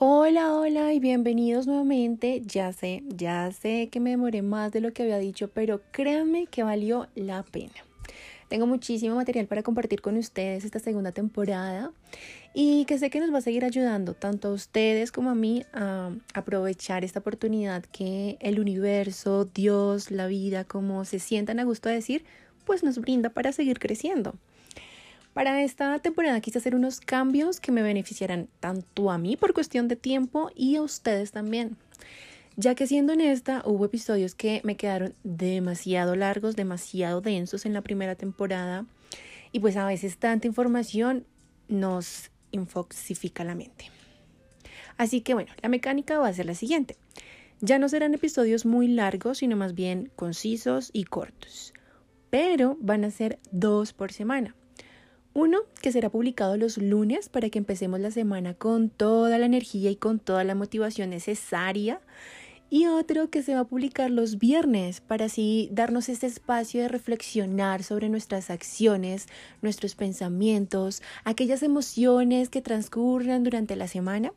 Hola, hola y bienvenidos nuevamente. Ya sé, ya sé que me demoré más de lo que había dicho, pero créanme que valió la pena. Tengo muchísimo material para compartir con ustedes esta segunda temporada y que sé que nos va a seguir ayudando tanto a ustedes como a mí a aprovechar esta oportunidad que el universo, Dios, la vida, como se sientan a gusto de decir, pues nos brinda para seguir creciendo. Para esta temporada quise hacer unos cambios que me beneficiarán tanto a mí por cuestión de tiempo y a ustedes también. Ya que siendo honesta, hubo episodios que me quedaron demasiado largos, demasiado densos en la primera temporada y pues a veces tanta información nos infoxifica la mente. Así que bueno, la mecánica va a ser la siguiente. Ya no serán episodios muy largos, sino más bien concisos y cortos. Pero van a ser dos por semana. Uno que será publicado los lunes para que empecemos la semana con toda la energía y con toda la motivación necesaria. Y otro que se va a publicar los viernes para así darnos este espacio de reflexionar sobre nuestras acciones, nuestros pensamientos, aquellas emociones que transcurran durante la semana.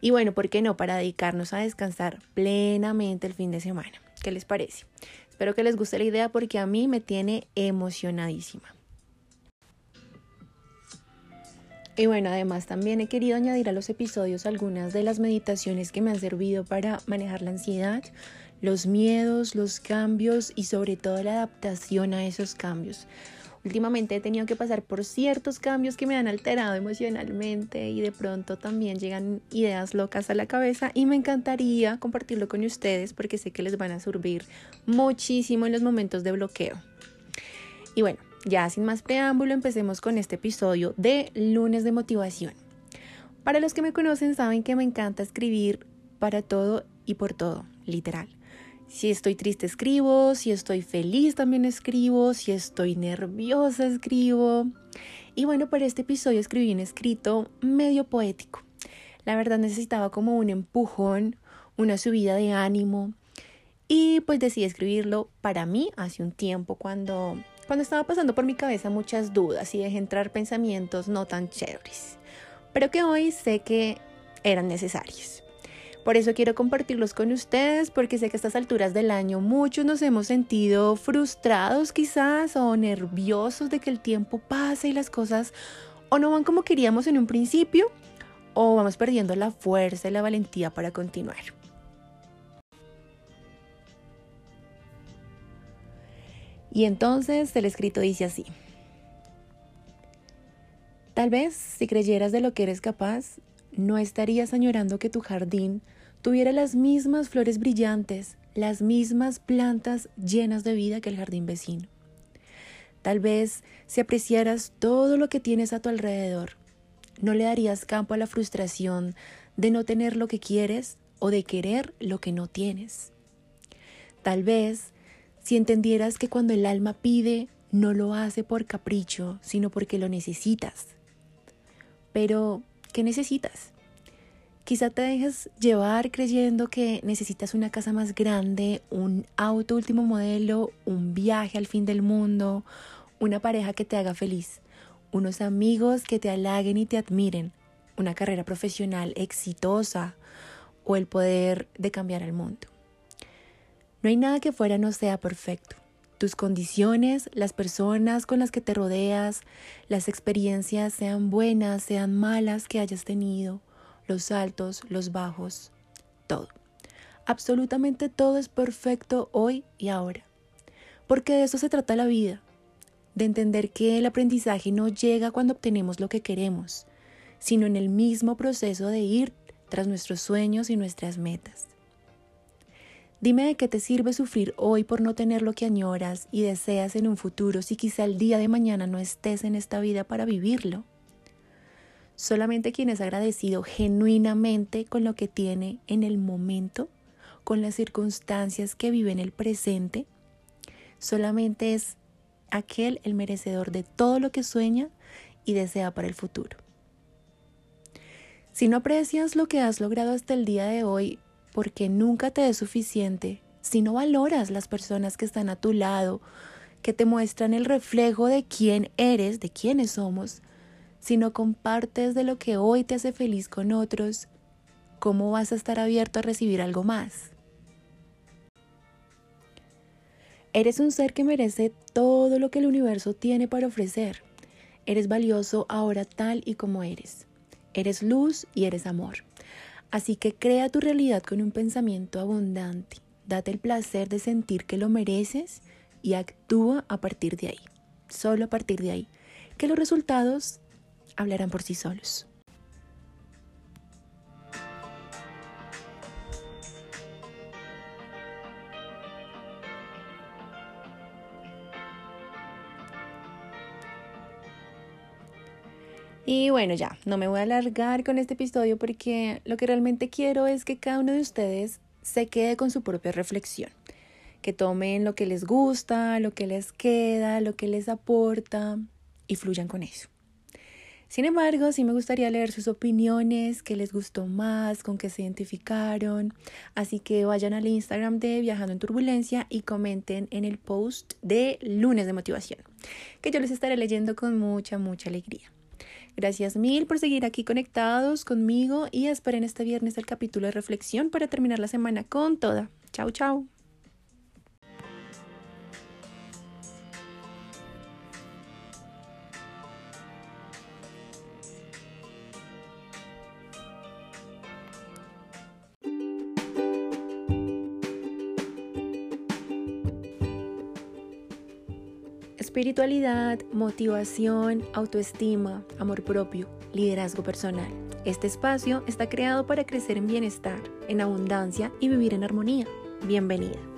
Y bueno, ¿por qué no? Para dedicarnos a descansar plenamente el fin de semana. ¿Qué les parece? Espero que les guste la idea porque a mí me tiene emocionadísima. Y bueno, además también he querido añadir a los episodios algunas de las meditaciones que me han servido para manejar la ansiedad, los miedos, los cambios y sobre todo la adaptación a esos cambios. Últimamente he tenido que pasar por ciertos cambios que me han alterado emocionalmente y de pronto también llegan ideas locas a la cabeza y me encantaría compartirlo con ustedes porque sé que les van a servir muchísimo en los momentos de bloqueo. Y bueno, ya sin más preámbulo, empecemos con este episodio de lunes de motivación. Para los que me conocen saben que me encanta escribir para todo y por todo, literal. Si estoy triste escribo, si estoy feliz también escribo, si estoy nerviosa escribo. Y bueno, para este episodio escribí un escrito medio poético. La verdad necesitaba como un empujón, una subida de ánimo. Y pues decidí escribirlo para mí hace un tiempo cuando cuando estaba pasando por mi cabeza muchas dudas y dejé entrar pensamientos no tan chéveres, pero que hoy sé que eran necesarios. Por eso quiero compartirlos con ustedes porque sé que a estas alturas del año muchos nos hemos sentido frustrados quizás o nerviosos de que el tiempo pase y las cosas o no van como queríamos en un principio o vamos perdiendo la fuerza y la valentía para continuar. Y entonces el escrito dice así. Tal vez si creyeras de lo que eres capaz, no estarías añorando que tu jardín tuviera las mismas flores brillantes, las mismas plantas llenas de vida que el jardín vecino. Tal vez si apreciaras todo lo que tienes a tu alrededor, no le darías campo a la frustración de no tener lo que quieres o de querer lo que no tienes. Tal vez si entendieras que cuando el alma pide, no lo hace por capricho, sino porque lo necesitas. Pero, ¿qué necesitas? Quizá te dejes llevar creyendo que necesitas una casa más grande, un auto último modelo, un viaje al fin del mundo, una pareja que te haga feliz, unos amigos que te halaguen y te admiren, una carrera profesional exitosa o el poder de cambiar el mundo. No hay nada que fuera no sea perfecto. Tus condiciones, las personas con las que te rodeas, las experiencias, sean buenas, sean malas que hayas tenido, los altos, los bajos, todo. Absolutamente todo es perfecto hoy y ahora. Porque de eso se trata la vida, de entender que el aprendizaje no llega cuando obtenemos lo que queremos, sino en el mismo proceso de ir tras nuestros sueños y nuestras metas. Dime de qué te sirve sufrir hoy por no tener lo que añoras y deseas en un futuro si quizá el día de mañana no estés en esta vida para vivirlo. Solamente quien es agradecido genuinamente con lo que tiene en el momento, con las circunstancias que vive en el presente, solamente es aquel el merecedor de todo lo que sueña y desea para el futuro. Si no aprecias lo que has logrado hasta el día de hoy, porque nunca te es suficiente si no valoras las personas que están a tu lado, que te muestran el reflejo de quién eres, de quiénes somos, si no compartes de lo que hoy te hace feliz con otros, ¿cómo vas a estar abierto a recibir algo más? Eres un ser que merece todo lo que el universo tiene para ofrecer. Eres valioso ahora tal y como eres. Eres luz y eres amor. Así que crea tu realidad con un pensamiento abundante. Date el placer de sentir que lo mereces y actúa a partir de ahí. Solo a partir de ahí. Que los resultados hablarán por sí solos. Y bueno, ya, no me voy a alargar con este episodio porque lo que realmente quiero es que cada uno de ustedes se quede con su propia reflexión, que tomen lo que les gusta, lo que les queda, lo que les aporta y fluyan con eso. Sin embargo, sí me gustaría leer sus opiniones, qué les gustó más, con qué se identificaron. Así que vayan al Instagram de Viajando en Turbulencia y comenten en el post de lunes de motivación, que yo les estaré leyendo con mucha, mucha alegría. Gracias mil por seguir aquí conectados conmigo y esperen este viernes el capítulo de reflexión para terminar la semana con toda. Chao, chao. Espiritualidad, motivación, autoestima, amor propio, liderazgo personal. Este espacio está creado para crecer en bienestar, en abundancia y vivir en armonía. Bienvenida.